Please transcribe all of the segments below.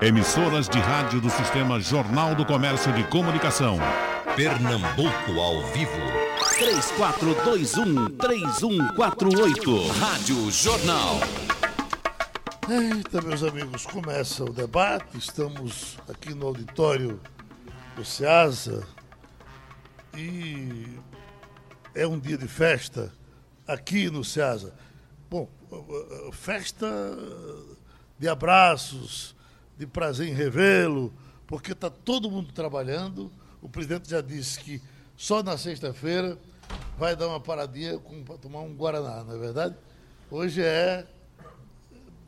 Emissoras de rádio do Sistema Jornal do Comércio de Comunicação. Pernambuco ao vivo. 3421-3148. Rádio Jornal. Eita, meus amigos, começa o debate. Estamos aqui no auditório do SEASA e é um dia de festa aqui no SEASA. Bom, festa de abraços, de prazer em revê-lo, porque está todo mundo trabalhando. O presidente já disse que só na sexta-feira vai dar uma paradinha para tomar um Guaraná, não é verdade? Hoje é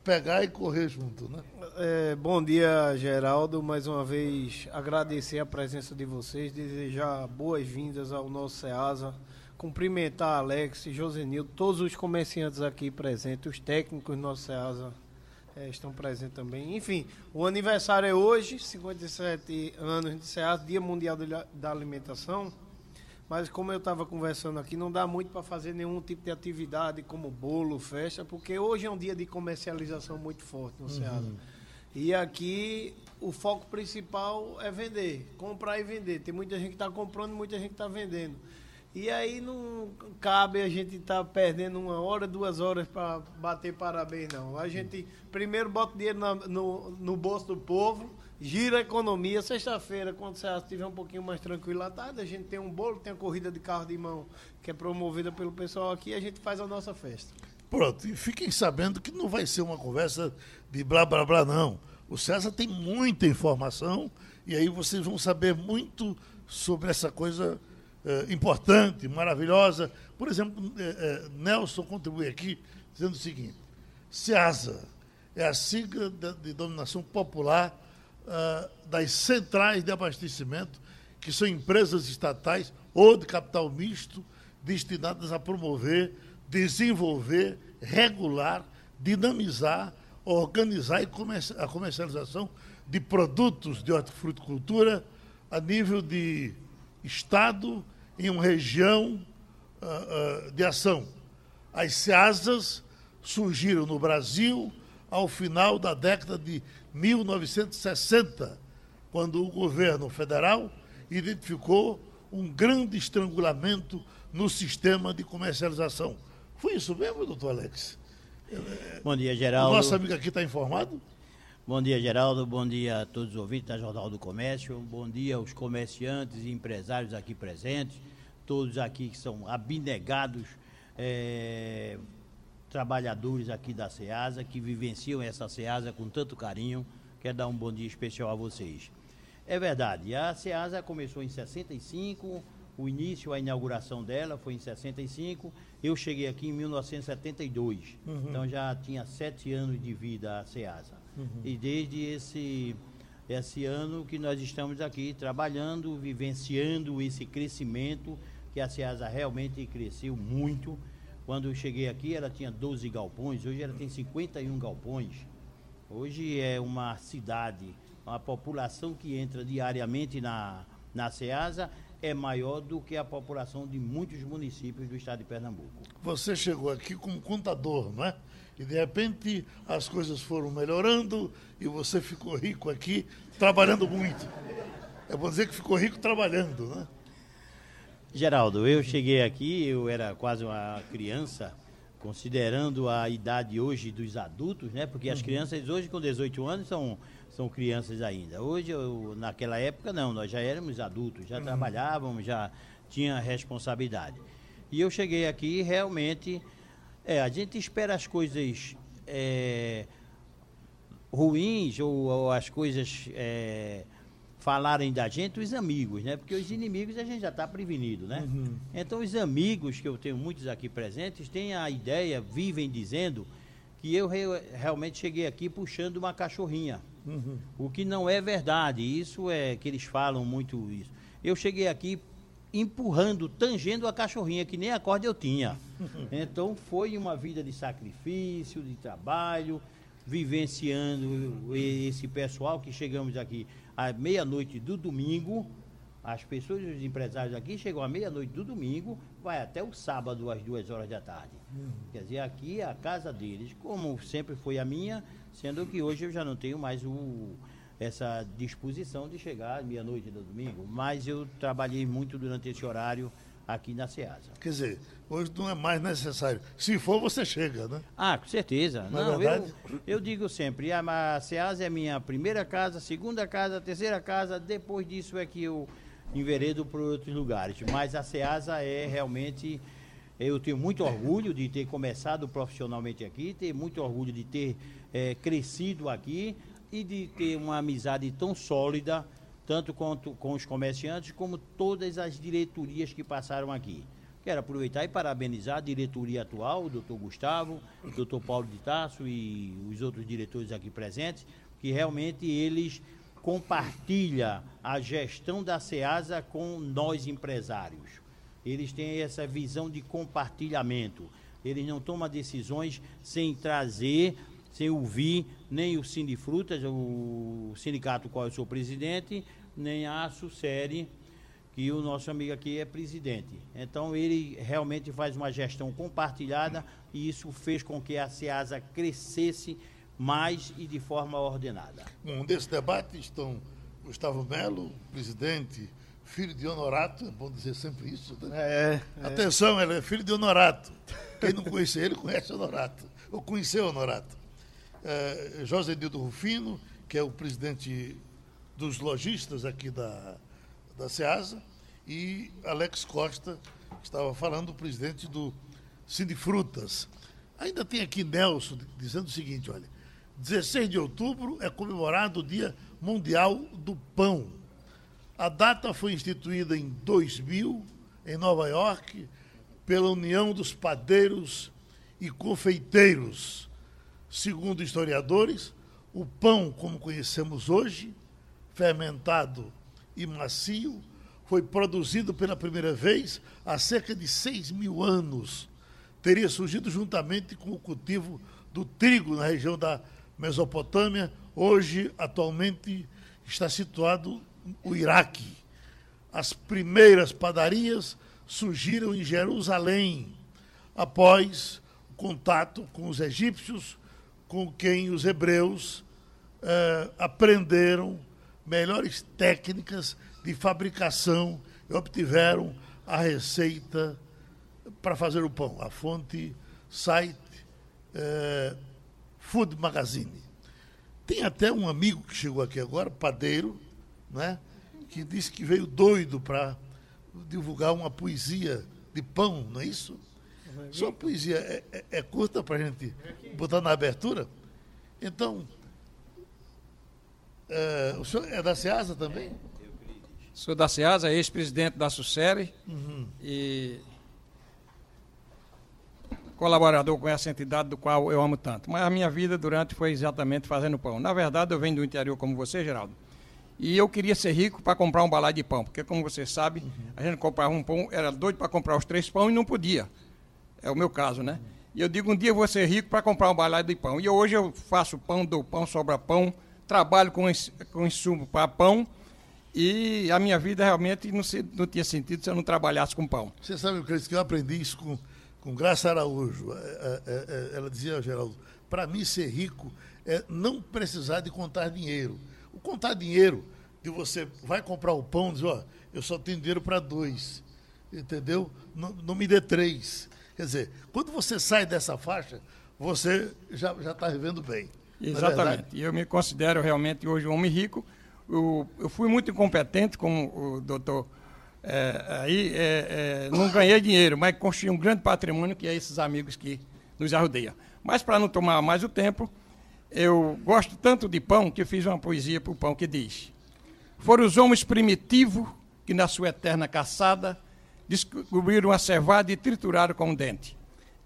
pegar e correr junto, né? É, bom dia, Geraldo. Mais uma vez agradecer a presença de vocês, desejar boas-vindas ao nosso SEASA, cumprimentar Alex, Josenildo, todos os comerciantes aqui presentes, os técnicos do nosso SEASA é, estão presentes também. Enfim, o aniversário é hoje, 57 anos de SEASA, Dia Mundial da Alimentação. Mas como eu estava conversando aqui, não dá muito para fazer nenhum tipo de atividade como bolo, festa, porque hoje é um dia de comercialização muito forte no. Uhum. E aqui o foco principal é vender, comprar e vender. Tem muita gente que está comprando, muita gente que está vendendo. E aí não cabe a gente estar tá perdendo uma hora, duas horas para bater parabéns, não. A gente primeiro bota dinheiro na, no, no bolso do povo gira a economia. Sexta-feira, quando você estiver um pouquinho mais tranquilo à tarde, a gente tem um bolo, tem a corrida de carro de mão, que é promovida pelo pessoal aqui, a gente faz a nossa festa. Pronto, e fiquem sabendo que não vai ser uma conversa de blá blá blá, não. O César tem muita informação e aí vocês vão saber muito sobre essa coisa eh, importante, maravilhosa. Por exemplo, eh, eh, Nelson contribui aqui dizendo o seguinte: SEASA é a sigla de, de dominação popular uh, das centrais de abastecimento, que são empresas estatais ou de capital misto, destinadas a promover, desenvolver, regular, dinamizar, organizar e a comercialização de produtos de hortifruticultura a nível de Estado em uma região uh, uh, de ação. As SEASAs surgiram no Brasil ao final da década de 1960, quando o governo federal identificou um grande estrangulamento no sistema de comercialização. Foi isso mesmo, doutor Alex? Bom dia, Geraldo. O nosso amigo aqui está informado? Bom dia, Geraldo. Bom dia a todos os ouvintes da Jornal do Comércio. Bom dia aos comerciantes e empresários aqui presentes, todos aqui que são abnegados é, trabalhadores aqui da SEASA, que vivenciam essa SEASA com tanto carinho. Quero dar um bom dia especial a vocês. É verdade, a SEASA começou em 65, o início, a inauguração dela foi em 65. Eu cheguei aqui em 1972, uhum. então já tinha sete anos de vida a SEASA. Uhum. E desde esse, esse ano que nós estamos aqui trabalhando, vivenciando esse crescimento, que a SEASA realmente cresceu muito quando eu cheguei aqui, ela tinha 12 galpões, hoje ela tem 51 galpões. Hoje é uma cidade, a população que entra diariamente na, na SEASA é maior do que a população de muitos municípios do estado de Pernambuco. Você chegou aqui como contador, não é? E de repente as coisas foram melhorando e você ficou rico aqui, trabalhando muito. É bom dizer que ficou rico trabalhando, né? Geraldo, eu cheguei aqui, eu era quase uma criança, considerando a idade hoje dos adultos, né? Porque as uhum. crianças hoje com 18 anos são, são crianças ainda. Hoje, eu, naquela época, não, nós já éramos adultos, já uhum. trabalhávamos, já tinha responsabilidade. E eu cheguei aqui realmente, é, a gente espera as coisas é, ruins ou, ou, as coisas é, falarem da gente os amigos, né? Porque os inimigos a gente já está prevenido, né? Uhum. Então os amigos, que eu tenho muitos aqui presentes, têm a ideia, vivem dizendo que eu re realmente cheguei aqui puxando uma cachorrinha. Uhum. O que não é verdade. Isso é que eles falam muito isso. Eu cheguei aqui empurrando, tangendo a cachorrinha, que nem a corda eu tinha. Então foi uma vida de sacrifício, de trabalho, vivenciando esse pessoal que chegamos aqui à meia-noite do domingo As pessoas, os empresários aqui chegam à meia-noite do domingo, vai até o sábado às duas horas da tarde. Quer dizer, aqui é a casa deles, como sempre foi a minha, sendo que hoje eu já não tenho mais o, essa disposição de chegar à meia-noite do domingo. Mas eu trabalhei muito durante esse horário aqui na SEASA. Quer dizer, hoje não é mais necessário. Se for, você chega, né? Ah, com certeza. Não é Não, verdade? eu, eu digo sempre, a, a SEASA é a minha primeira casa, segunda casa, terceira casa, depois disso é que eu enveredo para outros lugares. Mas a SEASA é realmente. Eu tenho muito orgulho de ter começado profissionalmente aqui, ter muito orgulho de ter eh, crescido aqui e de ter uma amizade tão sólida, tanto quanto com os comerciantes, como todas as diretorias que passaram aqui. Quero aproveitar e parabenizar a diretoria atual, o doutor Gustavo, o doutor Paulo de Tasso e os outros diretores aqui presentes, que realmente eles compartilham a gestão da SEASA com nós empresários. Eles têm essa visão de compartilhamento. Eles não tomam decisões sem trazer, sem ouvir nem o Sindifrutas, o sindicato qual eu sou presidente, nem a Sucere, que o nosso amigo aqui é presidente. Então ele realmente faz uma gestão compartilhada e isso fez com que a SEASA crescesse mais e de forma ordenada. Um desse debate estão Gustavo Melo, presidente, filho de Honorato, é bom dizer sempre isso, né? É, Atenção, ele é filho de Honorato. Quem não conhece ele, conhece Honorato. Ou conheceu Honorato. É, José Nildo Rufino, que é o presidente dos lojistas aqui da, da SEASA, e Alex Costa, que estava falando, o presidente do Sindifrutas. Ainda tem aqui Nelson dizendo o seguinte, olha, 16 de outubro é comemorado o Dia Mundial do Pão. A data foi instituída em 2000, em Nova York, pela União dos Padeiros e Confeiteiros. Segundo historiadores, o pão, como conhecemos hoje, fermentado e macio, foi produzido pela primeira vez há cerca de 6 mil anos. Teria surgido juntamente com o cultivo do trigo na região da Mesopotâmia, hoje, atualmente, está situado o Iraque. As primeiras padarias surgiram em Jerusalém, após o contato com os egípcios, com quem os hebreus eh, aprenderam melhores técnicas de fabricação e obtiveram a receita para fazer o pão. A fonte site eh, Food Magazine. Tem até um amigo que chegou aqui agora, padeiro, né, que disse que veio doido para divulgar uma poesia de pão, não é isso? Sua poesia é, é- é curta para a gente botar na abertura? Então, é, o senhor é da Ceasa também? Sou da SEASA, ex-presidente da Sucere e colaborador com essa entidade do qual eu amo tanto. Mas a minha vida durante foi exatamente fazendo pão. Na verdade, eu venho do interior como você, Geraldo. E eu queria ser rico para comprar um balai de pão, porque como você sabe, a gente comprava um pão, era doido para comprar os três pão e não podia. É o meu caso, né? E eu digo, um dia eu vou ser rico para comprar um balai de pão. E hoje eu faço pão, dou pão, sobra pão, trabalho com, com insumo para pão. E a minha vida realmente não, se- não tinha sentido se eu não trabalhasse com pão. Você sabe disse? Que eu aprendi isso com, com Graça Araújo. É, é, é, ela dizia, Geraldo, para mim ser rico é não precisar de contar dinheiro. O contar dinheiro, de você vai comprar o pão, diz, ó, eu só tenho dinheiro para dois. Entendeu? Não, não me dê três. Quer dizer, quando você sai dessa faixa, você já está vivendo bem. É Exatamente. E eu me considero realmente hoje um homem rico. Eu, eu fui muito incompetente, como o doutor é, aí, é, é, não ganhei dinheiro, mas construí um grande patrimônio que é esses amigos que nos arrodeiam. Mas para não tomar mais o tempo, eu gosto tanto de pão que fiz uma poesia para o pão que diz: Foram os homens primitivos que na sua eterna caçada descobriram a cevada e trituraram com o dente.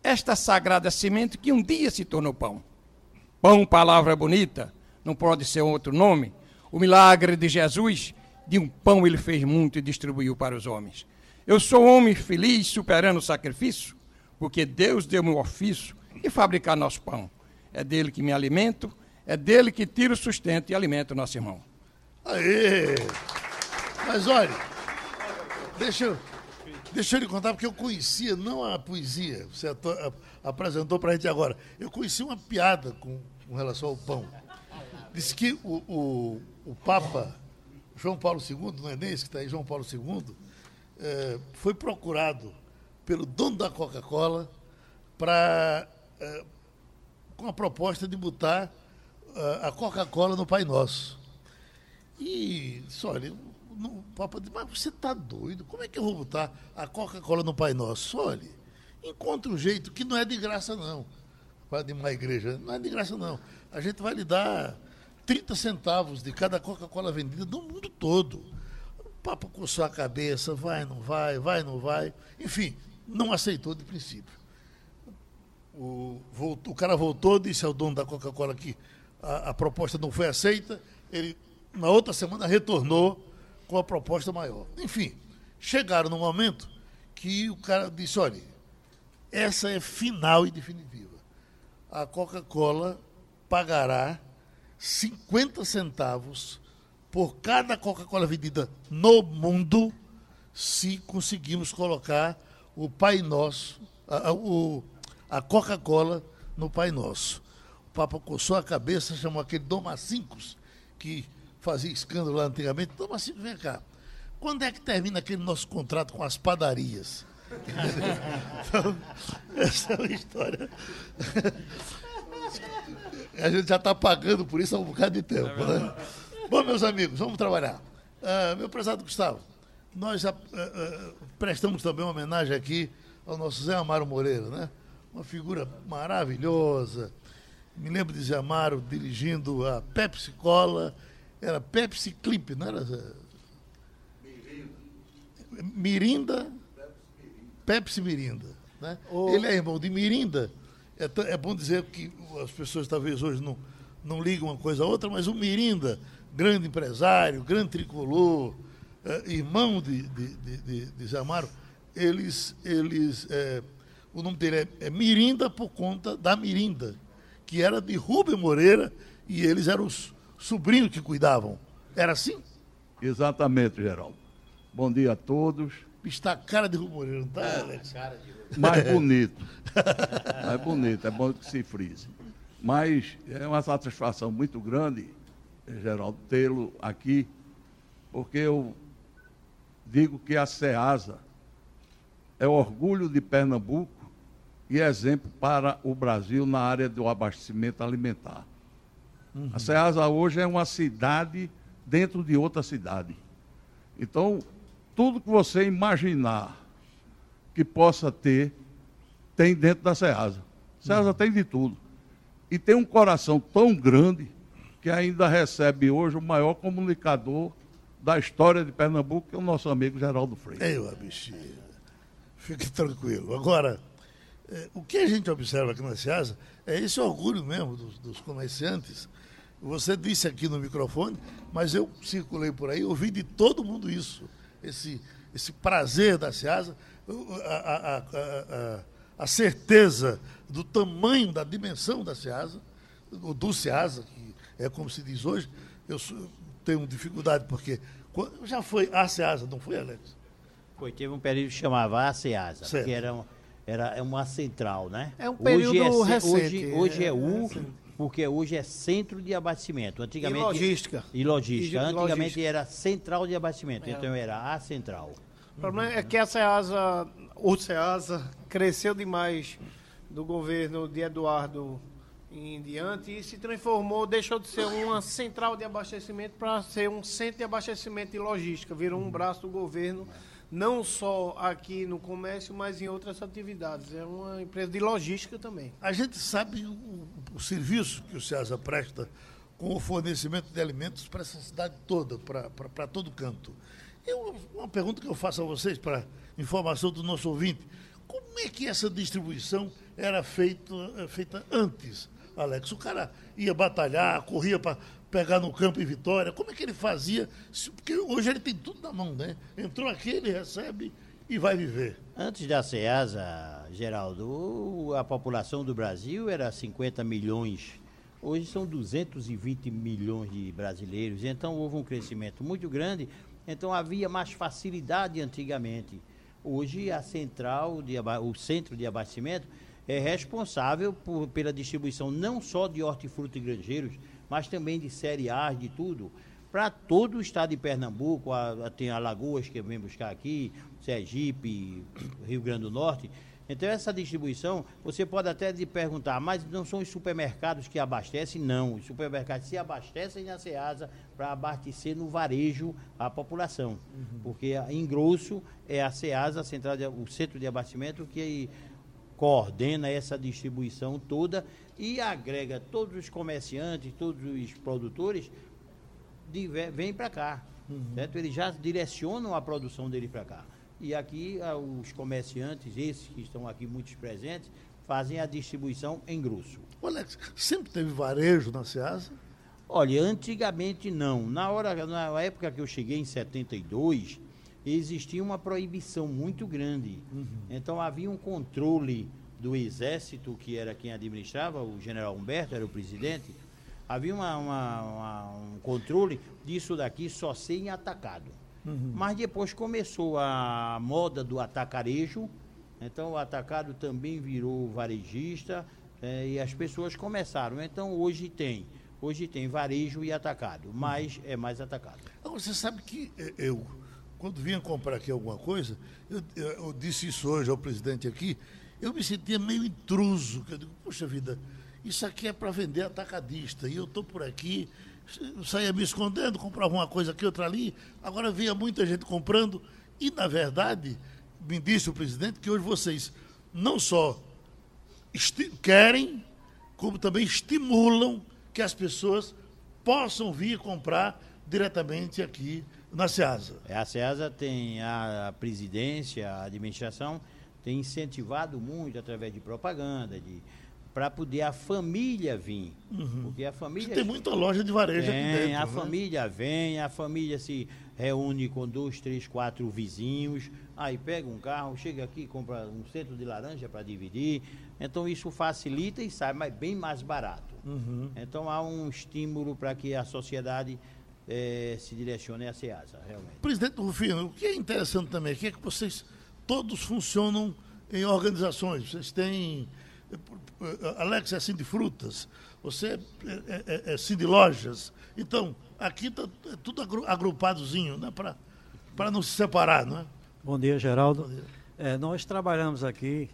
Esta sagrada semente que um dia se tornou pão. Pão, palavra bonita, não pode ser outro nome. O milagre de Jesus, de um pão ele fez muito e distribuiu para os homens. Eu sou homem feliz, superando o sacrifício, porque Deus deu-me o ofício de fabricar nosso pão. É dele que me alimento, é dele que tiro o sustento e alimento o nosso irmão. Aê! Mas olha, Deixa eu, deixa eu lhe contar, porque eu conhecia, não a poesia, você a- apresentou pra gente agora. Eu conheci uma piada com, com relação ao pão. Disse que o, o, o Papa João Paulo II, não é nem esse que está aí, João Paulo II, eh, foi procurado pelo dono da Coca-Cola para com a proposta de botar eh, a Coca-Cola no Pai Nosso. E disse, olha, o Papa disse, mas você está doido? Como é que eu vou botar a Coca-Cola no Pai Nosso? Olha, encontre um jeito que não é de graça, não. Para de uma igreja, não é de graça, não. A gente vai lhe dar 30 centavos de cada Coca-Cola vendida no mundo todo. O Papa coçou a cabeça, vai, não vai, vai, não vai. Enfim, não aceitou de princípio. O, voltou- o cara voltou, disse ao dono da Coca-Cola que a, a proposta não foi aceita. Ele, na outra semana, retornou com a proposta maior. Enfim, chegaram no momento que o cara disse: olha, essa é final e definitiva. A Coca-Cola pagará 50 centavos por cada Coca-Cola vendida no mundo se conseguirmos colocar o Pai Nosso, a, a- a Coca-Cola no Pai Nosso. O Papa coçou a cabeça, chamou aquele Domacincos, que fazia escândalo lá antigamente. Domacincos, vem cá. Quando é que termina aquele nosso contrato com as padarias? Então, essa é uma história. A gente já está pagando por isso há um bocado de tempo. né? Bom, meus amigos, vamos trabalhar. Ah, meu prezado Gustavo, nós ah, ah, prestamos também uma homenagem aqui ao nosso Zé Amaro Moreira, né? Uma figura maravilhosa. Me lembro de Zé Amaro dirigindo a Pepsi Cola, era Pepsi Clip, não era? Zé? Mirinda, Pepsi Mirinda. Né? Ele é irmão de Mirinda. É, é bom dizer que as pessoas talvez hoje não, não ligam uma coisa a outra, mas o Mirinda, grande empresário, grande tricolor, eh, irmão de, de, de, de, Zé Amaro, eles, eles eh, o nome dele é, é Mirinda por conta da Mirinda, que era de Rubem Moreira e eles eram os sobrinhos que cuidavam. Era assim? Exatamente, Geraldo. Bom dia a todos. Está a cara de Rubem Moreira, não está, Alex? Mais bonito. Mais bonito, é bom que se frise. Mas é uma satisfação muito grande, Geraldo, tê-lo aqui, porque eu digo que a SEASA é orgulho de Pernambuco e exemplo para o Brasil na área do abastecimento alimentar. A SEASA hoje é uma cidade dentro de outra cidade. Então, tudo que você imaginar que possa ter, tem dentro da SEASA. A SEASA tem de tudo. E tem um coração tão grande que ainda recebe hoje o maior comunicador da história de Pernambuco, que é o nosso amigo Geraldo Freire. Eu, bichinha. Fique tranquilo. Agora, eh, o que a gente observa aqui na SEASA é esse orgulho mesmo dos, dos comerciantes. Você disse aqui no microfone, mas eu circulei por aí, ouvi de todo mundo isso. Esse, esse prazer da SEASA, a, a- a- a- a certeza do tamanho, da dimensão da SEASA, do, do SEASA, que é como se diz hoje. Eu sou- tenho dificuldade, porque já foi a SEASA, não foi, Alex? Foi, teve um período que chamava ACEASA, Certo. que era, um- era uma central, né? É um período ce- recente, Hoje, hoje é, é, U, é. Porque hoje é centro de abastecimento. Antigamente, E logística. E logística. E Antigamente logística. era central de abastecimento, É. então era a central. O problema é que a SEASA, o SEASA, cresceu demais do governo de Eduardo em diante e se transformou, deixou de ser uma central de abastecimento para ser um centro de abastecimento e logística. Virou um braço do governo, não só aqui no comércio, mas em outras atividades. É uma empresa de logística também. A gente sabe o, o serviço que o SEASA presta com o fornecimento de alimentos para essa cidade toda, para todo canto. Eu, uma pergunta que eu faço a vocês, para informação do nosso ouvinte: como é que essa distribuição era feita, eh, feita antes, Alex? O cara ia batalhar, corria para pegar no campo em Vitória. Como é que ele fazia? Porque hoje ele tem tudo na mão, né? Entrou aqui, ele recebe e vai viver. Antes da CEASA, Geraldo, a população do Brasil era 50 milhões. Hoje são 220 milhões de brasileiros. Então houve um crescimento muito grande Então havia mais facilidade antigamente. Hoje a central, de, o centro de abastecimento, é responsável por, pela distribuição não só de hortifruti e granjeiros, mas também de cereais, de tudo para todo o estado de Pernambuco, a, a, tem Alagoas que vem buscar aqui, Sergipe, Rio Grande do Norte. Então essa distribuição, você pode até perguntar, mas não são os supermercados que abastecem? Não, os supermercados se abastecem na SEASA para abastecer no varejo a população. Uhum. Porque em grosso é a SEASA, a central de, o centro de abastecimento, que coordena essa distribuição toda e agrega todos os comerciantes, todos os produtores de, vem para cá. Uhum. Certo? Eles já direcionam a produção dele para cá. E aqui ah, os comerciantes, esses que estão aqui muitos presentes, fazem a distribuição em grosso. Alex, sempre teve varejo na Ceasa? Olha, antigamente não. Na hora, na época que eu cheguei em 72, existia uma proibição muito grande. Uhum. Então havia um controle do exército, que era quem administrava, o general Humberto era o presidente, havia uma, uma, uma, um controle disso daqui só ser em atacado. Uhum. Mas depois começou a moda do atacarejo, então o atacado também virou varejista é, e as pessoas começaram. Então hoje tem, hoje tem varejo e atacado, mas uhum. é mais atacado. Você sabe que eh, eu, quando vinha comprar aqui alguma coisa, eu, eu disse isso hoje ao presidente aqui, eu me sentia meio intruso. Eu digo, poxa vida, isso aqui é para vender atacadista. E eu estou por aqui, saía me escondendo, comprava uma coisa aqui, outra ali. Agora via muita gente comprando. E, na verdade, me disse o presidente que hoje vocês não só querem, como também estimulam que as pessoas possam vir comprar diretamente aqui na SEASA. É, a SEASA tem a presidência, a administração, tem incentivado muito através de propaganda, de para poder a família vir. Uhum. Porque a família. Você tem muita loja de varejo tem, aqui dentro. A né? família vem, a família se reúne com dois, três, quatro vizinhos, aí pega um carro, chega aqui, compra um centro de laranja para dividir. Então isso facilita e sai mais, bem mais barato. Uhum. Então há um estímulo para que a sociedade é, se direcione a SEASA, realmente. Presidente Rufino, o que é interessante também aqui é que vocês todos funcionam em organizações. Vocês têm Alex é assim de frutas, você é, é, é, é assim de lojas. Então, aqui está é tudo agrupadozinho, né? para não se separar. Né? Bom dia, Geraldo. Bom dia. É, nós trabalhamos aqui,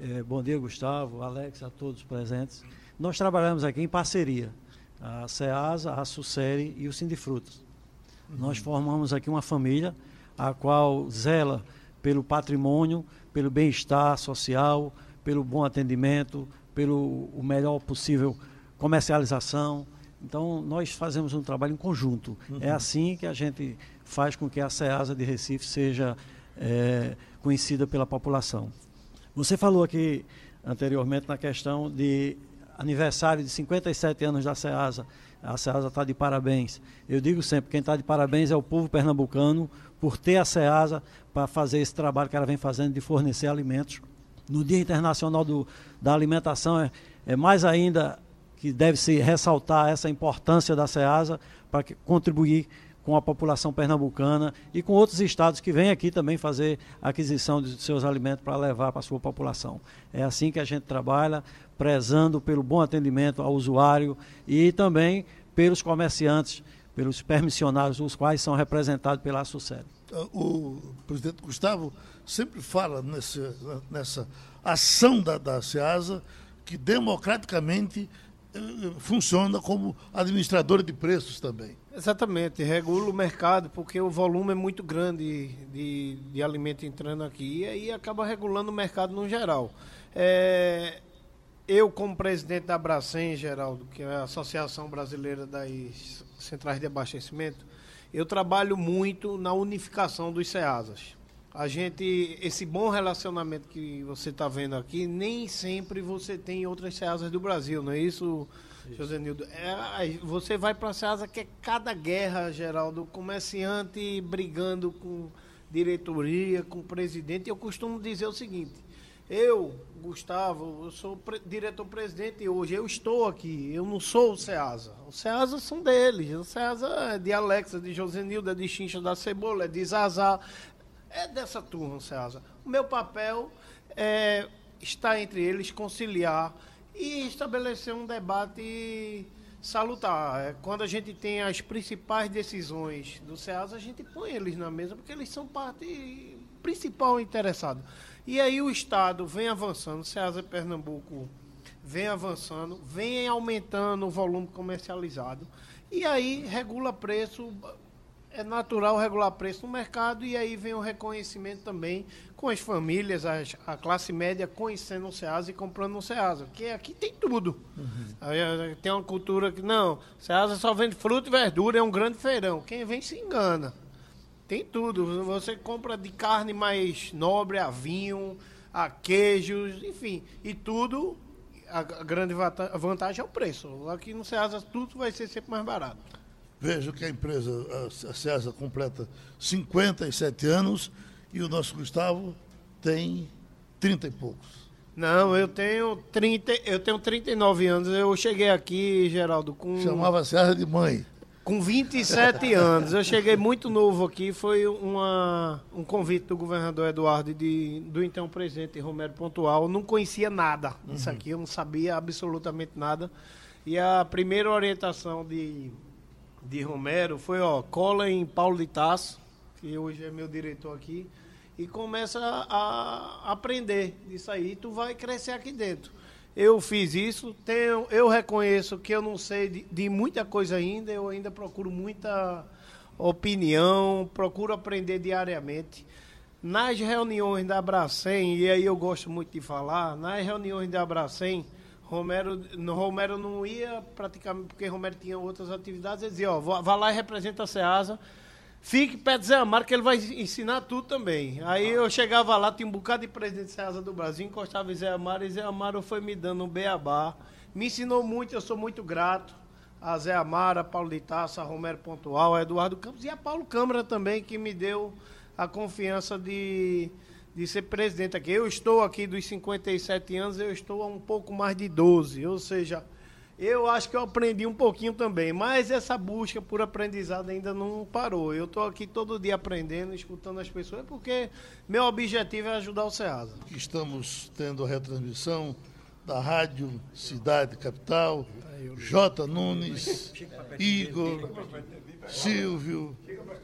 é, bom dia, Gustavo, Alex, a todos presentes. Nós trabalhamos aqui em parceria, a SEASA, a Sucere e o Sindifrutas. Uhum. Nós formamos aqui uma família, a qual zela pelo patrimônio, pelo bem-estar social, pelo bom atendimento, pelo o melhor possível comercialização. Então, nós fazemos um trabalho em conjunto. Uhum. É assim que a gente faz com que a SEASA de Recife seja é, conhecida pela população. Você falou aqui anteriormente na questão de aniversário de 57 anos da SEASA. A SEASA está de parabéns. Eu digo sempre, quem está de parabéns é o povo pernambucano por ter a SEASA para fazer esse trabalho que ela vem fazendo de fornecer alimentos no Dia Internacional do, da Alimentação, é, é mais ainda que deve se ressaltar essa importância da SEASA para contribuir com a população pernambucana e com outros estados que vêm aqui também fazer aquisição de seus alimentos para levar para a sua população. É assim que a gente trabalha, prezando pelo bom atendimento ao usuário e também pelos comerciantes, pelos permissionários, os quais são representados pela Sucede. O presidente Gustavo sempre fala nesse, nessa ação da, da SEASA que democraticamente eh, funciona como administradora de preços também. Exatamente, regula o mercado, porque o volume é muito grande de, de alimento entrando aqui, e aí acaba regulando o mercado no geral. É, eu, como presidente da Bracem, Geraldo, que é a Associação Brasileira das Centrais de Abastecimento, eu trabalho muito na unificação dos SEASAs a gente, esse bom relacionamento que você está vendo aqui, nem sempre você tem em outras SEASAs do Brasil, não é isso, isso. José Nildo? É, você vai para a SEASA que é cada guerra, Geraldo, comerciante brigando com diretoria, com presidente. Eu costumo dizer o seguinte, Eu, Gustavo, eu sou pre diretor-presidente hoje, eu estou aqui, eu não sou o SEASA. O SEASA são deles, o SEASA é de Alexa, de Josenilda, de Chincha da Cebola, é de Zazá, é dessa turma o SEASA. O meu papel é estar entre eles, conciliar e estabelecer um debate salutar. É, quando a gente tem as principais decisões do SEASA, a gente põe eles na mesa, porque eles são parte principal interessada. E aí o Estado vem avançando, o Pernambuco vem avançando, vem aumentando o volume comercializado, e aí regula preço, é natural regular preço no mercado, e aí vem o reconhecimento também com as famílias, as, a classe média conhecendo o SEASA e comprando no SEASA, porque aqui tem tudo. Uhum. Aí, tem uma cultura que, não, SEASA só vende fruta e verdura, é um grande feirão. Quem vem se engana. Tem tudo. Você compra de carne mais nobre a vinho, a queijos, enfim. E tudo, a grande vantagem é o preço. Aqui no Ceasa tudo vai ser sempre mais barato. Vejo que a empresa, a Ceasa, completa 57 anos e o nosso Gustavo tem 30 e poucos. Não, eu tenho 30, eu tenho 39 anos. Eu cheguei aqui, Geraldo, com. Chamava Ceasa de mãe. Com 27 anos, eu cheguei muito novo aqui, foi uma, um convite do governador Eduardo de, do então presidente Romero Pontual. Não conhecia nada disso uhum. aqui, eu não sabia absolutamente nada. E a primeira orientação de, de Romero foi, ó, cola em Paulo de Tasso, que hoje é meu diretor aqui, e começa a, aprender disso aí, tu vai crescer aqui dentro eu fiz isso. Tenho, eu reconheço que eu não sei de, de, muita coisa ainda, eu ainda procuro muita opinião, procuro aprender diariamente. Nas reuniões da Abracem, e aí eu gosto muito de falar, nas reuniões da Abracem, Romero, Romero não ia praticamente, porque Romero tinha outras atividades, ele dizia, ó, vá lá e representa a SEASA, Fique perto de Zé Amaro, que ele vai ensinar tudo também. Aí eu chegava lá, tinha um bocado de presidente de Ceasa do Brasil, encostava em Zé Amaro, e Zé Amaro foi me dando um beabá. Me ensinou muito, eu sou muito grato a Zé Amaro, a Paulo de Taça, a Romero Pontual, a Eduardo Campos e a Paulo Câmara também, que me deu a confiança de, de ser presidente aqui. Eu estou aqui dos 57 anos, eu estou há um pouco mais de 12, ou seja, eu acho que eu aprendi um pouquinho também, mas essa busca por aprendizado ainda não parou. Eu estou aqui todo dia aprendendo, escutando as pessoas, porque meu objetivo é ajudar o SEASA. Estamos tendo a retransmissão da Rádio Cidade Capital, J. Nunes, Igor, Silvio,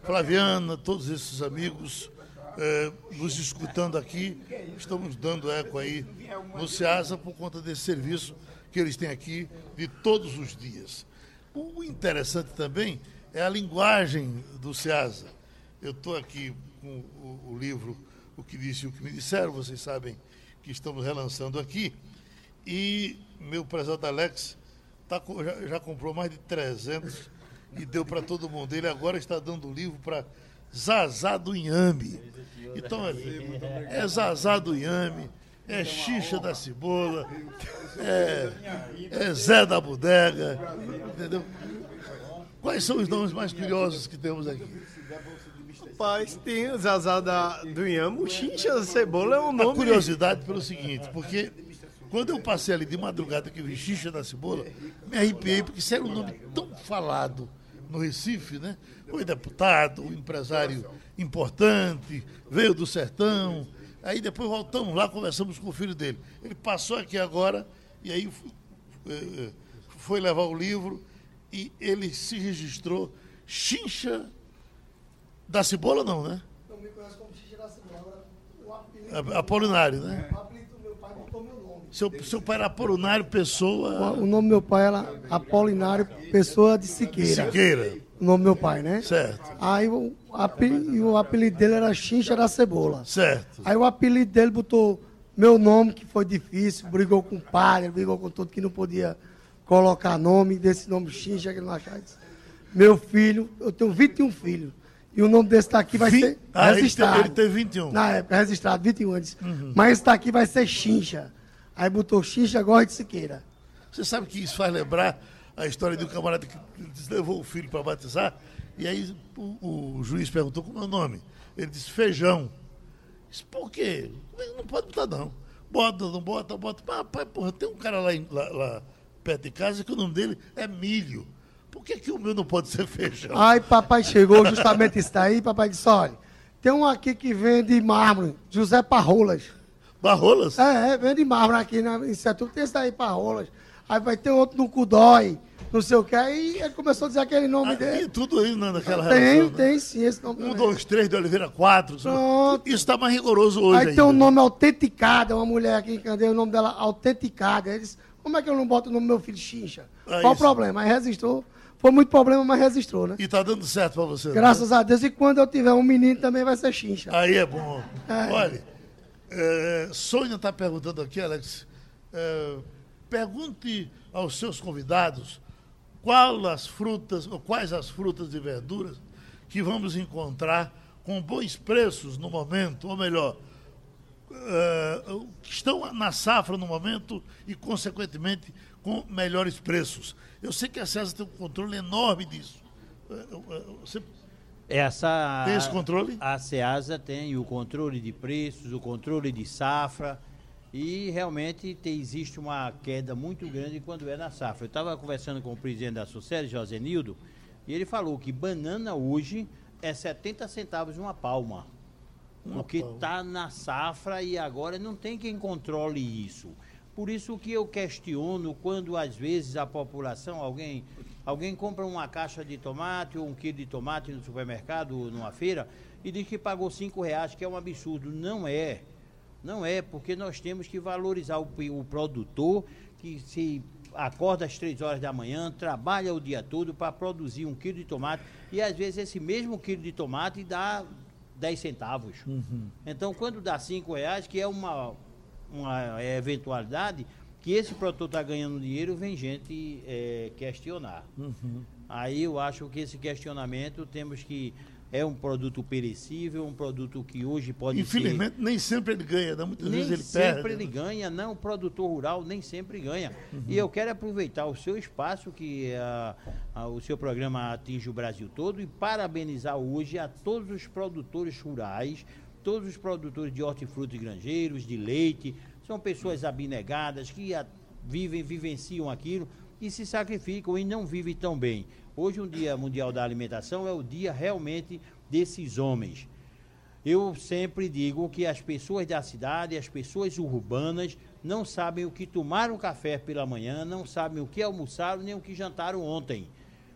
Flaviana, todos esses amigos eh, nos escutando aqui. Estamos dando eco aí no SEASA por conta desse serviço que eles têm aqui de todos os dias. O interessante também é a linguagem do SEASA. Eu estou aqui com o, o, livro O que disse e o que me disseram, vocês sabem que estamos relançando aqui. E meu prezado Alex tá, já, já comprou mais de 300 e deu para todo mundo. Ele agora está dando o livro para Zazá do Inhame. Então, é, é Zazá do Inhame é Xixa da Cebola, é, é Zé da Bodega, entendeu? Quais são os nomes mais curiosos que temos aqui? Rapaz, tem o Zazá da, do Inhamo, Xixa da Cebola é um nome... A curiosidade pelo seguinte, porque quando eu passei ali de madrugada que vi Xixa da Cebola, me arrepiei, porque isso era um nome tão falado no Recife, né? Foi deputado, um empresário importante, veio do sertão, Aí depois voltamos lá, conversamos com o filho dele. Ele passou aqui agora e aí eh, eh, foi levar o livro e ele se registrou Chincha da Cebola, não, né? Não me conhece como Chincha da Cebola. O apelido, Apolinário, né? O apelido do meu pai botou meu nome. Seu, seu pai era Apolinário Pessoa. O nome do meu pai era Apolinário Pessoa de Siqueira. Siqueira. O nome do meu pai, né? Certo. Aí o apelido, o apelido dele era Chincha da Cebola. Certo. Aí o apelido dele botou meu nome, que foi difícil, brigou com o padre, brigou com tudo, que não podia colocar nome desse nome Chincha, que não achava. Meu filho, eu tenho 21 filhos. E o nome desse daqui vai ser ah, registrado. Ele teve 21. Na época, registrado, 21 anos. Uhum. Mas esse daqui vai ser Chincha. Aí botou Chincha Gorra de Siqueira. Você sabe que isso faz lembrar a história de um camarada que levou o filho para batizar, e aí o, o, juiz perguntou como é o nome. Ele disse feijão. Disse, por quê? Não pode botar não. bota, não bota, bota. Rapaz, porra, tem um cara lá, lá, lá perto de casa que o nome dele é milho. Por que, que o meu não pode ser feijão? Aí papai chegou justamente isso daí, papai disse, olha, tem um aqui que vende mármore, José Parrolas. Barrolas? É, é, vende mármore aqui na, em Setu, tem esse daí, Parrolas. Aí vai ter outro no Cudói, não sei o que. Aí ele começou a dizer aquele nome Ah, tem dele. tudo aí na- naquela Tem, relação. né? tem sim, esse nome. Um, também. dois, três de Oliveira, quatro. Pronto. Isso está mais rigoroso hoje Aí ainda. tem o nome Autenticada, uma mulher aqui em Candeia, o nome dela Autenticada. Ele disse, como é que eu não boto o nome do meu filho Chincha? Ah, Qual o problema? Aí registrou. Foi muito problema, mas registrou, né? E tá dando certo para você. né? Graças a Deus. E quando eu tiver um menino também vai ser Chincha. Aí é bom. É. Olha, é, Sônia está perguntando aqui, Alex. é, pergunte aos seus convidados qual as frutas, ou quais as frutas e verduras que vamos encontrar com bons preços no momento, ou melhor, é, que estão na safra no momento e, consequentemente, com melhores preços. Eu sei que a César tem um controle enorme disso. É, é, Você Essa, Tem esse controle? A SEASA tem o controle de preços, o controle de safra e realmente existe uma queda muito grande quando é na safra. Eu estava conversando com o presidente da Sucede, José Nildo, e ele falou que banana hoje é 70 centavos uma palma. Porque está na safra e agora não tem quem controle isso. Por isso que eu questiono quando às vezes a população, alguém, alguém compra uma caixa de tomate ou um quilo de tomate no supermercado ou numa feira e diz que pagou cinco reais, que é um absurdo. Não é. Não é, porque nós temos que valorizar o, o produtor que se acorda às três horas da manhã, trabalha o dia todo para produzir um quilo de tomate e às vezes esse mesmo quilo de tomate dá 10 centavos. Então, quando dá cinco reais, que é uma, uma eventualidade, que esse produtor está ganhando dinheiro, vem gente eh, questionar. Aí eu acho que esse questionamento temos que. É um produto perecível, um produto que hoje pode Infelizmente, nem sempre ele ganha, né? muitas nem vezes ele sempre perde. ele ganha, não, o produtor rural nem sempre ganha. Uhum. E eu quero aproveitar o seu espaço, que ah, ah, o seu programa atinge o Brasil todo, e parabenizar hoje a todos os produtores rurais, todos os produtores de hortifruti granjeiros, de leite, são pessoas abnegadas que ah, vivem, vivenciam aquilo e se sacrificam e não vivem tão bem. Hoje, o Dia Mundial da Alimentação é o dia realmente desses homens. Eu sempre digo que as pessoas da cidade, as pessoas urbanas, não sabem o que tomaram café pela manhã, não sabem o que almoçaram nem o que jantaram ontem.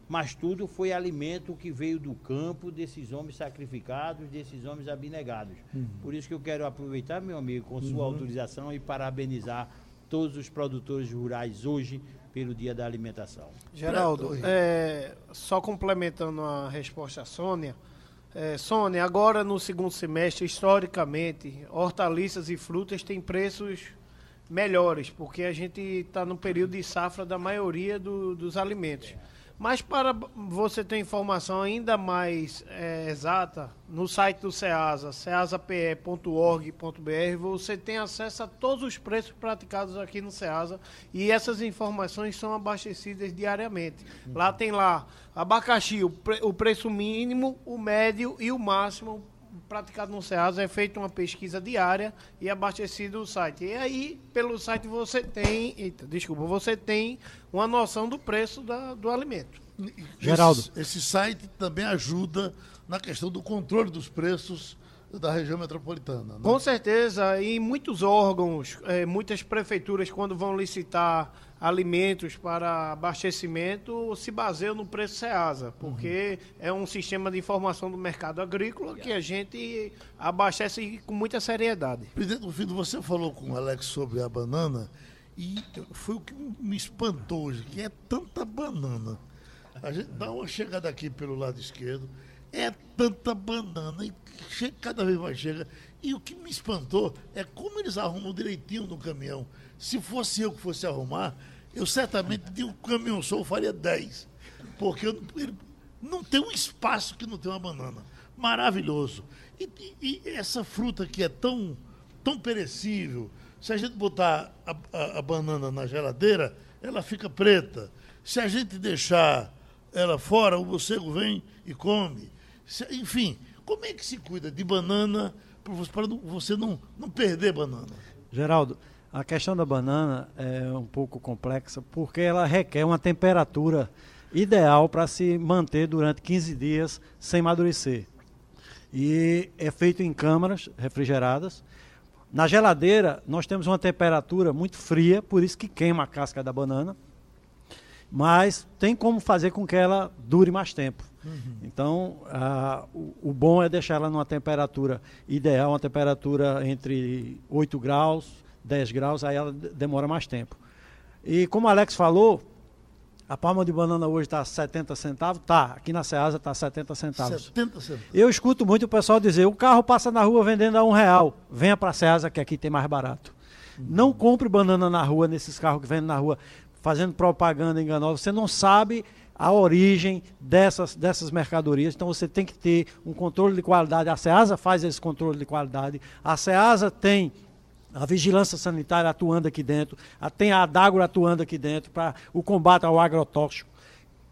Mas tudo foi alimento que veio do campo desses homens sacrificados, desses homens abnegados. Por isso que eu quero aproveitar, meu amigo, com sua autorização e parabenizar todos os produtores rurais hoje pelo Dia da Alimentação. Geraldo, é, só complementando a resposta à Sônia. É, Sônia, agora no segundo semestre, historicamente, hortaliças e frutas têm preços melhores, porque a gente está no período de safra da maioria do- dos alimentos. Mas para você ter informação ainda mais é, exata, no site do SEASA, ceasape.org.br, você tem acesso a todos os preços praticados aqui no SEASA e essas informações são abastecidas diariamente. Lá tem lá abacaxi, o, pre- o preço mínimo, o médio e o máximo praticado no SEASA é feita uma pesquisa diária e abastecido o site. E aí, pelo site você tem, eita, desculpa, você tem uma noção do preço da- do alimento. Geraldo. Esse, esse site também ajuda na questão do controle dos preços da região metropolitana. né? Com certeza, e muitos órgãos, eh, muitas prefeituras, quando vão licitar alimentos para abastecimento, se baseiam no preço SEASA, porque é um sistema de informação do mercado agrícola que a gente abastece com muita seriedade. Presidente você falou com o Alex sobre a banana e foi o que me espantou hoje, que é tanta banana. A gente dá uma chegada aqui pelo lado esquerdo, é tanta banana e chega, cada vez mais chega. E o que me espantou é como eles arrumam direitinho no caminhão. Se fosse eu que fosse arrumar, eu certamente de um caminhão só faria 10. Porque eu- não tem um espaço que não tem uma banana. Maravilhoso. E, e- e essa fruta que é tão, tão perecível, se a gente botar a, a- a banana na geladeira, ela fica preta. Se a gente deixar ela fora, o morcego vem e come. Se- enfim, como é que se cuida de banana para você não, não perder banana? Geraldo, a questão da banana é um pouco complexa porque ela requer uma temperatura ideal para se manter durante 15 dias sem amadurecer. E é feito em câmaras refrigeradas. Na geladeira, nós temos uma temperatura muito fria, por isso que queima a casca da banana. Mas tem como fazer com que ela dure mais tempo. Uhum. Então, o, o, bom é deixar ela numa temperatura ideal, uma temperatura entre 8 graus, 10 graus, aí ela demora mais tempo. E como o Alex falou, a palma de banana hoje está 70 centavos? Tá, aqui na Ceasa está 70 centavos. 70 centavos. Eu escuto muito o pessoal dizer, o carro passa na rua vendendo a um real. Venha para a Ceasa que aqui tem mais barato. Uhum. Não compre banana na rua, nesses carros que vendem na rua, fazendo propaganda enganosa. Você não sabe a origem dessas, dessas mercadorias. Então você tem que ter um controle de qualidade. A SEASA faz esse controle de qualidade. A SEASA tem a vigilância sanitária atuando aqui dentro, tem a Adagro atuando aqui dentro para o combate ao agrotóxico.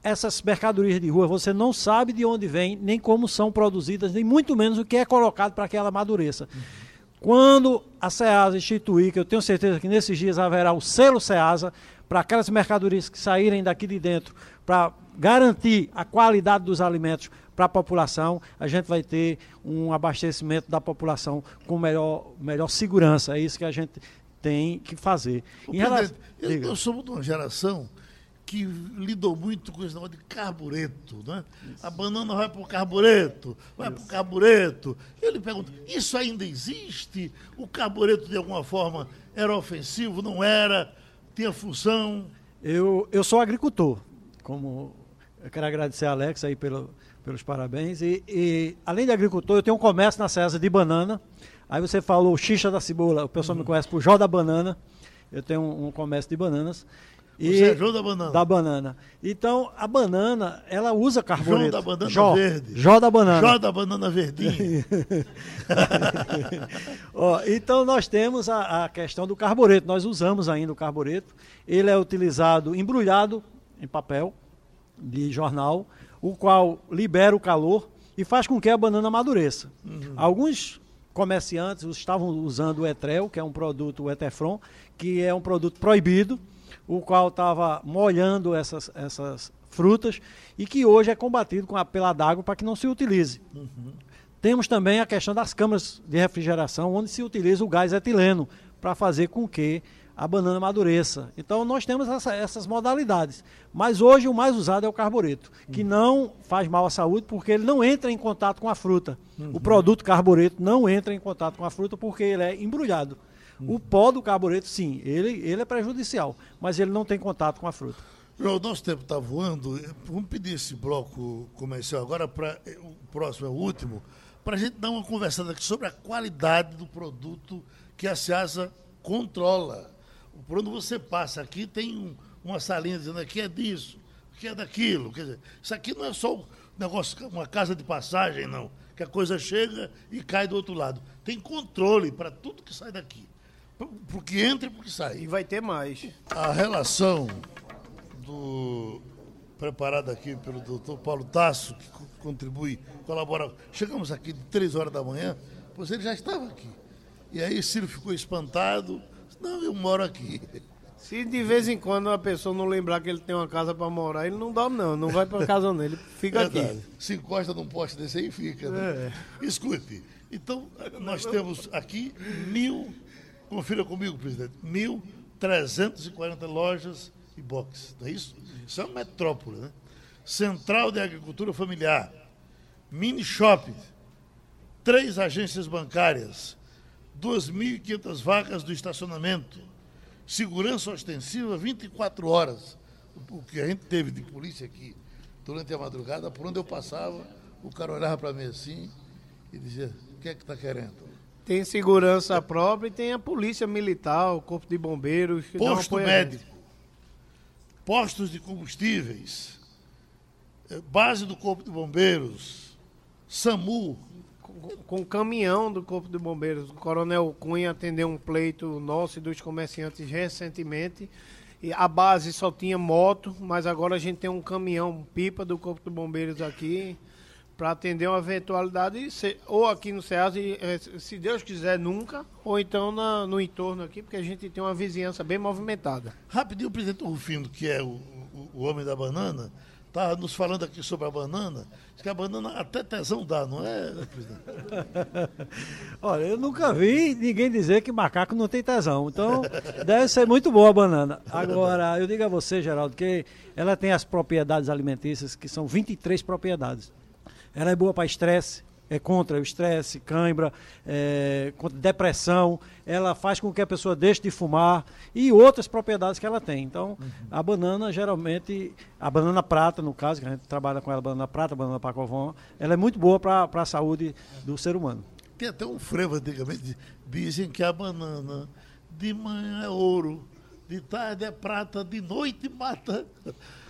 Essas mercadorias de rua, você não sabe de onde vem, nem como são produzidas, nem muito menos o que é colocado para que ela amadureça. Uhum. Quando a SEASA instituir, que eu tenho certeza que nesses dias haverá o selo SEASA, para aquelas mercadorias que saírem daqui de dentro, para garantir a qualidade dos alimentos para a população, a gente vai ter um abastecimento da população com melhor, melhor segurança. É isso que a gente tem que fazer. Relação... Eu, eu sou de uma geração que lidou muito com esse negócio de carbureto, né? Isso. A banana vai para o carbureto, vai para o carbureto. Eu lhe pergunto, isso ainda existe? O carbureto, de alguma forma, era ofensivo? Não era? Tinha função? Eu, eu sou agricultor, como eu quero agradecer a Alex aí pelo, pelos parabéns. E, e, além de agricultor, eu tenho um comércio na César de banana. Aí você falou xixa da cebola, o pessoal uhum. me conhece por Jó da Banana. Eu tenho um, um comércio de bananas. E Você é João da banana. Da banana. Então, a banana, ela usa carboneto. João da banana Jó, verde. Jó da banana. Jó da banana verdinha. Ó, então, nós temos a, a, questão do carbureto. Nós usamos ainda o carbureto. Ele é utilizado embrulhado em papel de jornal, o qual libera o calor e faz com que a banana amadureça. Uhum. Alguns comerciantes estavam usando o Etrel, que é um produto, o Etefron, que é um produto proibido, o qual estava molhando essas, essas frutas e que hoje é combatido com a pela d'água para que não se utilize. Uhum. Temos também a questão das câmaras de refrigeração, onde se utiliza o gás etileno para fazer com que a banana amadureça. Então nós temos essa, essas modalidades. Mas hoje o mais usado é o carbureto, que uhum. não faz mal à saúde porque ele não entra em contato com a fruta. Uhum. O produto carbureto não entra em contato com a fruta porque ele é embrulhado. O pó do carbureto, sim, ele, ele é prejudicial, mas ele não tem contato com a fruta. João, nosso tempo está voando. Vamos pedir esse bloco comercial agora para o próximo, é o último, para a gente dar uma conversada aqui sobre a qualidade do produto que a Ceasa controla. Por onde você passa aqui tem um, uma salinha dizendo aqui é disso, aqui é daquilo. Quer dizer, isso aqui não é só um negócio, uma casa de passagem, não. Que a coisa chega e cai do outro lado. Tem controle para tudo que sai daqui porque entra e porque sai. E vai ter mais. A relação do preparada aqui pelo doutor Paulo Tasso, que contribui, colabora. Chegamos aqui de três horas da manhã, pois ele já estava aqui. E aí Ciro ficou espantado. Não, eu moro aqui. Se de vez em quando a pessoa não lembrar que ele tem uma casa para morar, ele não dorme não, não vai para casa não, ele fica Verdade. aqui. Se encosta num poste desse aí fica. Né? É. Escute, então nós temos aqui mil Confira comigo, presidente. 1.340 lojas e boxes, não é isso? Isso é uma metrópole, né? Central de Agricultura Familiar, mini shopping, três agências bancárias, 2.500 vagas do estacionamento, segurança ostensiva 24 horas. O que a gente teve de polícia aqui durante a madrugada, por onde eu passava, o cara olhava para mim assim e dizia: O que é que está querendo? Tem segurança própria e tem a polícia militar, o corpo de bombeiros. Posto médico, postos de combustíveis, eh, base do corpo de bombeiros, SAMU. Com, com caminhão do corpo de bombeiros. O coronel Cunha atendeu um pleito nosso e dos comerciantes recentemente. E a base só tinha moto, mas agora a gente tem um caminhão, pipa do corpo de bombeiros aqui para atender uma eventualidade, ou aqui no Ceasa, e, eh, se Deus quiser, nunca, ou então na- no entorno aqui, porque a gente tem uma vizinhança bem movimentada. Rapidinho, o presidente Rufino, que é o, o- o homem da banana, está nos falando aqui sobre a banana. Diz que a banana até tesão dá, não é, presidente? Olha, eu nunca vi ninguém dizer que macaco não tem tesão. Então, deve ser muito boa a banana. Agora, eu digo a você, Geraldo, que ela tem as propriedades alimentícias, que são 23 propriedades. Ela é boa para estresse, é contra o estresse, cãibra, é, contra depressão. Ela faz com que a pessoa deixe de fumar e outras propriedades que ela tem. Então, a banana, geralmente, a banana prata, no caso, que a gente trabalha com ela, banana prata, banana pacovão, ela é muito boa para a saúde do ser humano. Tem até um frevo antigamente, dizem que a banana de manhã é ouro, de tarde é prata, de noite mata.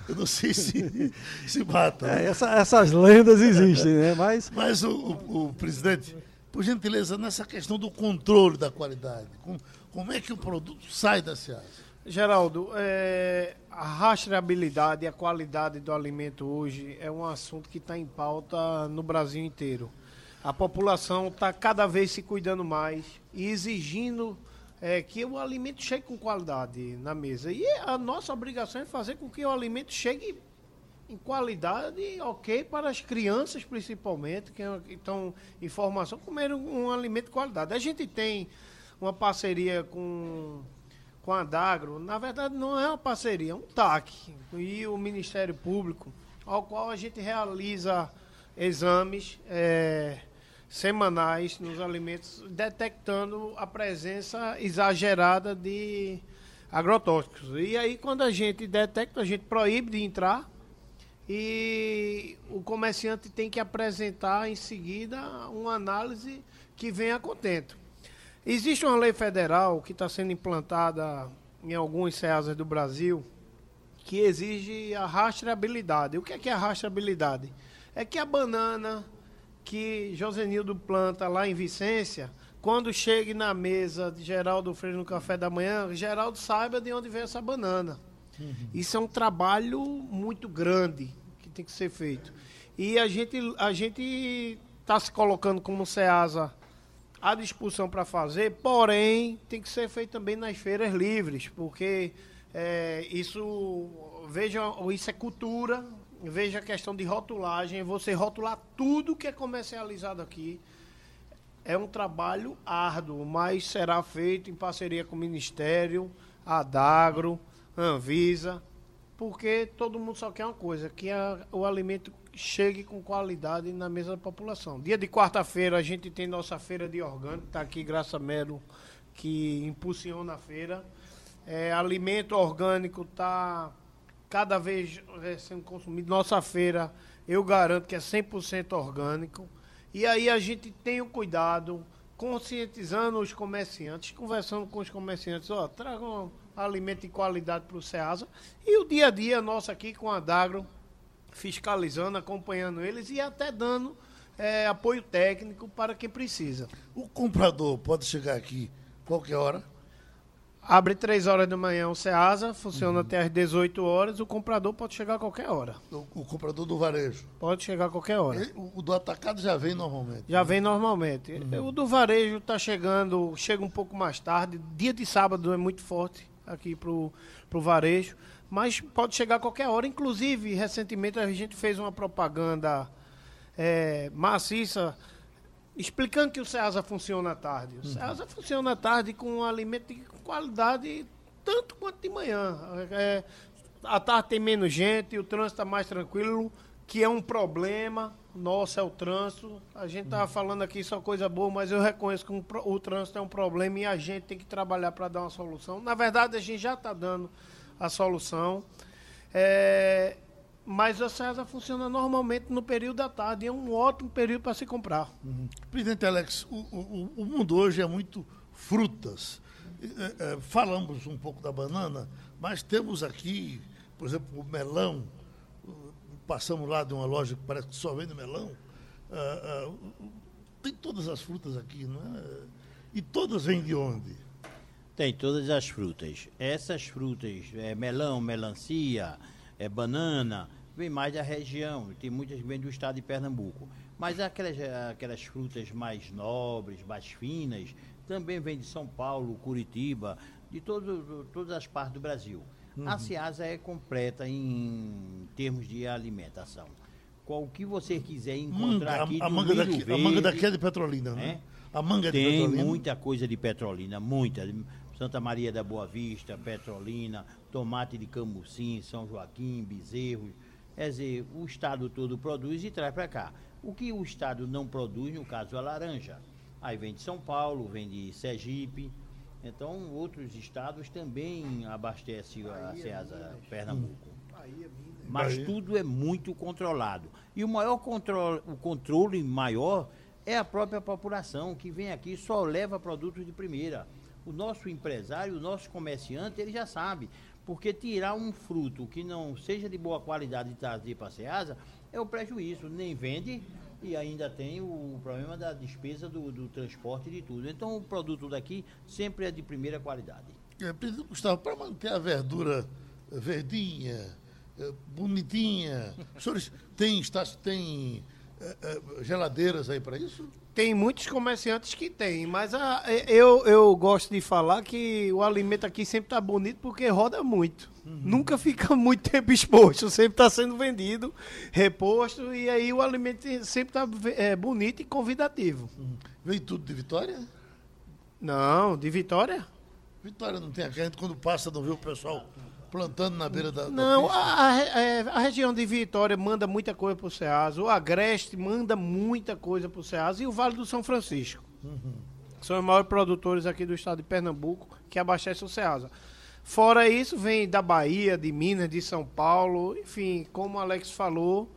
Eu não sei se, se mata. É, essa- essas lendas existem, né? Mas Mas o, o- o presidente, por gentileza, nessa questão do controle da qualidade, com- como é que o produto sai da Seasa? Geraldo, é, a rastreabilidade e a qualidade do alimento hoje é um assunto que está em pauta no Brasil inteiro. A população está cada vez se cuidando mais e exigindo é, que o alimento chegue com qualidade na mesa. E a nossa obrigação é fazer com que o alimento chegue em qualidade ok para as crianças principalmente que é- estão em formação comerem um, um alimento de qualidade. A gente tem uma parceria com com a Dagro, na verdade não é uma parceria, é um TAC e o Ministério Público, ao qual a gente realiza exames eh, semanais nos alimentos, detectando a presença exagerada de agrotóxicos. E aí quando a gente detecta, a gente proíbe de entrar e o comerciante tem que apresentar em seguida uma análise que venha contento. Existe uma lei federal que está sendo implantada em alguns CEASAs do Brasil que exige a rastreabilidade. O que é, que é a rastreabilidade? É que a banana que Josenildo planta lá em Vicência, quando chegue na mesa de Geraldo Freire no café da manhã, Geraldo saiba de onde vem essa banana. Isso é um trabalho muito grande que tem que ser feito. E a gente a gente está se colocando como SEASA à disposição para fazer, porém tem que ser feito também nas feiras livres, porque é, isso veja isso é cultura, veja a questão de rotulagem, você rotular tudo que é comercializado aqui é um trabalho árduo, mas será feito em parceria com o Ministério, a Dagro, Anvisa, porque todo mundo só quer uma coisa, que a- o alimento chegue com qualidade na mesa da população. Dia de quarta-feira a gente tem nossa feira de orgânico, está aqui Graça Melo, que impulsiona a feira. É, alimento orgânico está cada vez é, sendo consumido. Nossa feira, eu garanto que é 100% orgânico. E aí a gente tem o cuidado, conscientizando os comerciantes, conversando com os comerciantes, ó, tragam alimento de qualidade para o Ceasa. E o dia a dia nosso aqui com a Dagro, fiscalizando, acompanhando eles e até dando é, apoio técnico para quem precisa. O comprador pode chegar aqui qualquer hora? Abre 3 horas da manhã o Ceasa, funciona até às 18 horas, o comprador pode chegar a qualquer hora. O, o comprador do varejo. Pode chegar a qualquer hora. O, o do atacado já vem normalmente. Já vem normalmente. O do varejo está chegando, chega um pouco mais tarde. Dia de sábado é muito forte aqui pro, pro varejo, mas pode chegar a qualquer hora. Inclusive, recentemente a gente fez uma propaganda é, maciça explicando que o Ceasa funciona à tarde. O Ceasa funciona à tarde com um alimento de qualidade tanto quanto de manhã. É, à tarde tem menos gente, o trânsito está mais tranquilo, que é um problema. Nossa, é o trânsito. A gente estava falando aqui só coisa boa, mas eu reconheço que um o trânsito é um problema e a gente tem que trabalhar para dar uma solução. Na verdade, a gente já está dando a solução. É, mas a César funciona normalmente no período da tarde. e É um ótimo período para se comprar. Presidente Alex, o, o- o mundo hoje é muito frutas. É, é, falamos um pouco da banana, mas temos aqui, por exemplo, o melão. Passamos lá de uma loja que parece que só vende melão. Ah, ah, tem todas as frutas aqui, não é? E todas vêm de onde? Tem todas as frutas. Essas frutas, é melão, melancia, é banana, vem mais da região, tem muitas que vêm do estado de Pernambuco. Mas aquelas, aquelas frutas mais nobres, mais finas, também vem de São Paulo, Curitiba, de todo, todas as partes do Brasil. A Ceasa é completa em termos de alimentação. Qual que você quiser encontrar Manga, aqui a, a manga daqui, a verde, manga daqui é de Petrolina, né? né? A manga é de Tem Petrolina. muita coisa de Petrolina, muita. Santa Maria da Boa Vista, Petrolina, tomate de Camucim, São Joaquim, Bezerros. Quer dizer, o estado todo produz e traz para cá. O que o estado não produz, no caso, é a laranja. Aí vem de São Paulo, vem de Sergipe. Então, outros estados também abastecem a Ceasa Pernambuco. Mas Bahia. tudo é muito controlado. E o maior controle, o controle maior é a própria população que vem aqui e só leva produtos de primeira. O nosso empresário, o nosso comerciante, ele já sabe. Porque tirar um fruto que não seja de boa qualidade e trazer para a Ceasa é o prejuízo. Nem vende e ainda tem o problema da despesa do, do transporte e de tudo. Então o produto daqui sempre é de primeira qualidade. É, Gustavo, para manter a verdura eh, verdinha, eh, bonitinha, os senhores têm, está, eh, geladeiras aí para isso? Tem muitos comerciantes que tem, mas a- eu, eu gosto de falar que o alimento aqui sempre tá bonito porque roda muito. Nunca fica muito tempo exposto, sempre está sendo vendido, reposto, e aí o alimento sempre está bonito e convidativo. Vem tudo de Vitória? Não, de Vitória? Vitória não tem aqui, a gente quando passa não vê o pessoal plantando na beira da, Não, a, a é, a região de Vitória manda muita coisa para o Ceasa, o Agreste manda muita coisa para o Ceasa e o Vale do São Francisco. São os maiores produtores aqui do estado de Pernambuco que abastecem o Ceasa. Fora isso, vem da Bahia, de Minas, de São Paulo, enfim, como o Alex falou,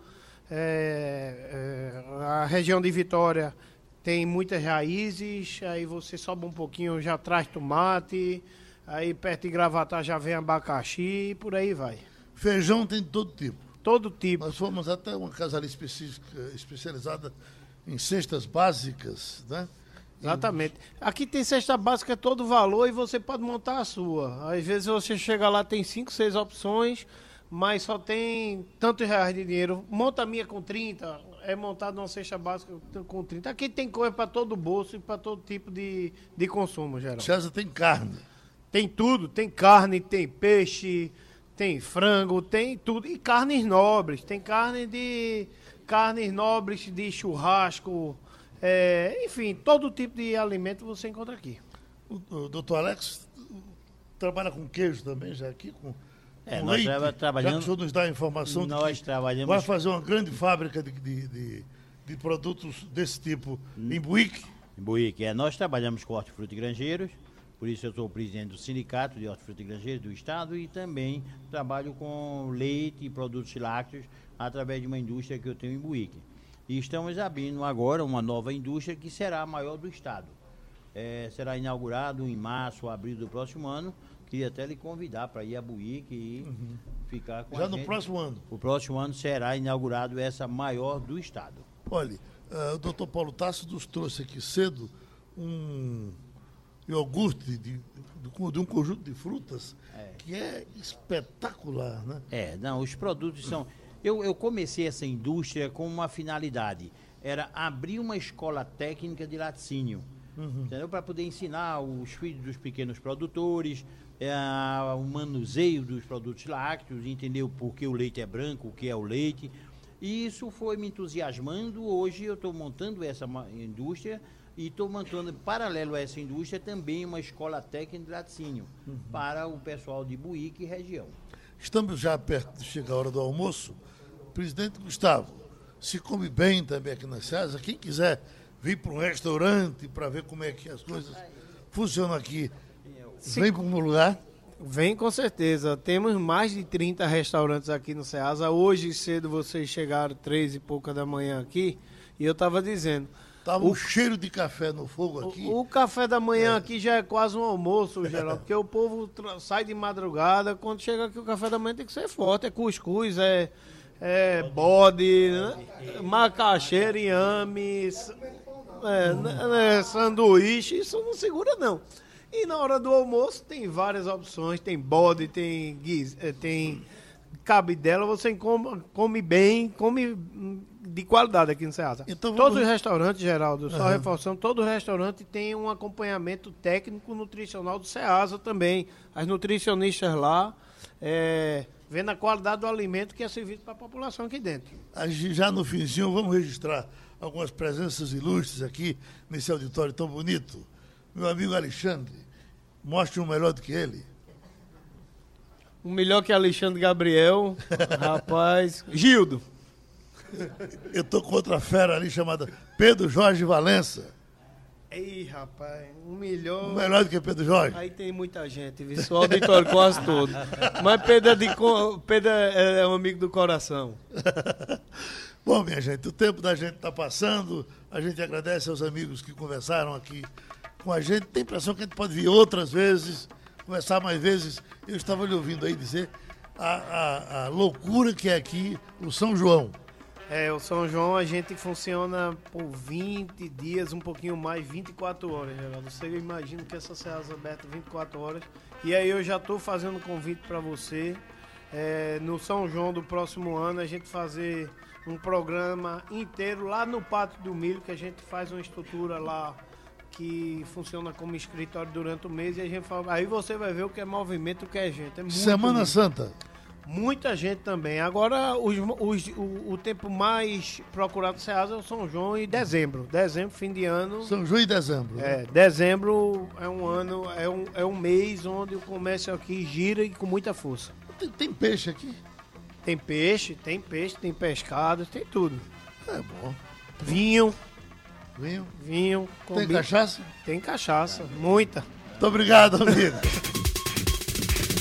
é, é, a região de Vitória tem muitas raízes, aí você sobe um pouquinho, já traz tomate, aí perto de Gravatar já vem abacaxi e por aí vai. Feijão tem de todo tipo. Todo tipo. Nós fomos até uma casa ali especializada em cestas básicas, né? Exatamente. Aqui tem cesta básica todo valor e você pode montar a sua. Às vezes você chega lá, tem 5, 6 opções, mas só tem tantos reais de dinheiro. Monta a minha com 30, é montado uma cesta básica com 30. Aqui tem coisa para todo bolso e para todo tipo de, de consumo, geral. César tem carne. Tem tudo, tem carne, tem peixe, tem frango, tem tudo. E carnes nobres, tem carne de. carnes nobres de churrasco. é, enfim, todo tipo de alimento você encontra aqui. O, o doutor Alex trabalha com queijo também, já aqui, com, É, com nós leite. traba- Já que trabalhamos- o senhor nos dá a informação de Nós que trabalhamos- vai fazer uma grande fábrica de, de, de- de produtos desse tipo Hum. em Buíque. Em Buíque, é, nós trabalhamos com hortifruti e granjeiros, por isso eu sou presidente do Sindicato de Hortifruti e Granjeiros do Estado e também trabalho com leite e produtos lácteos através de uma indústria que eu tenho em Buíque. E estamos abrindo agora uma nova indústria que será a maior do Estado. É, será inaugurado em março abril do próximo ano. Queria até lhe convidar para ir a Buíque e ficar com Já a no gente. próximo ano. O próximo ano será inaugurado essa maior do Estado. Olha, ah, o doutor Paulo Tasso nos trouxe aqui cedo um iogurte de, de- de um conjunto de frutas que é espetacular, né? É, não, os produtos são. Eu, eu comecei essa indústria com uma finalidade: era abrir uma escola técnica de laticínio. Entendeu? Para poder ensinar os filhos dos pequenos produtores, é, o manuseio dos produtos lácteos, entender o porquê o leite é branco, o que é o leite. E isso foi me entusiasmando. Hoje eu estou montando essa indústria e estou montando, paralelo a essa indústria, também uma escola técnica de laticínio para o pessoal de Buíque e região. Estamos já perto de chegar a hora do almoço. Presidente Gustavo, se come bem também aqui na César. Quem quiser vir para um restaurante para ver como é que as coisas funcionam aqui, vem para um lugar. Vem com certeza. Temos mais de 30 restaurantes aqui no Ceasa. Hoje cedo vocês chegaram três e pouca da manhã aqui e eu estava dizendo. Tava um cheiro de café no fogo aqui. O, o café da manhã aqui já é quase um almoço, geral, porque o povo sai de madrugada. Quando chega aqui o café da manhã tem que ser forte. É cuscuz, é, é bode, né? macaxeira, inhame, é, né, né, sanduíche. Isso não segura, não. E na hora do almoço tem várias opções. Tem bode, tem, guis- eh, tem cabe dela, você come, come bem, come de qualidade aqui no Ceasa. Então Todos vamos- os restaurantes, Geraldo, só Aham. reforçando, todo restaurante tem um acompanhamento técnico nutricional do Ceasa também. As nutricionistas lá, é, vendo a qualidade do alimento que é servido para a população aqui dentro. A gente Já no finzinho, vamos registrar algumas presenças ilustres aqui nesse auditório tão bonito. Meu amigo Alexandre, mostre um melhor do que ele. O melhor que Alexandre Gabriel, rapaz. Gildo. Eu tô com outra fera ali chamada Pedro Jorge Valença. Ei, rapaz, um melhor. Melhor do que Pedro Jorge. Aí tem muita gente, o auditório quase todo. Mas Pedro, é de, Pedro é é um amigo do coração. Bom, minha gente, o tempo da gente está passando. A gente agradece aos amigos que conversaram aqui com a gente. Tem impressão que a gente pode vir outras vezes, conversar mais vezes. Eu estava lhe ouvindo aí dizer a, a, a loucura que é aqui o São João. É, o São João a gente funciona por 20 dias, um pouquinho mais, 24 horas, Geraldo. Você imagina que essa Ceasa aberta 24 horas. E aí eu já estou fazendo um convite para você. é, no São João do próximo ano, a gente fazer um programa inteiro lá no Pátio do Milho, que a gente faz uma estrutura lá que funciona como escritório durante o mês e a gente fala, aí você vai ver o que é movimento, o que é gente. É Semana lindo. Santa. Muita gente também. Agora, os, os- o, o tempo mais procurado do Ceasa é o São João e dezembro. Dezembro, fim de ano. São João e dezembro. né? É, dezembro é um ano, é um, é um mês onde o comércio aqui gira e com muita força. Tem, tem peixe aqui? Tem peixe, tem peixe, tem pescado, tem tudo. É bom. Vinho, Vinho. vinho. Tem cachaça? Tem cachaça, muita. Muito obrigado, amigo.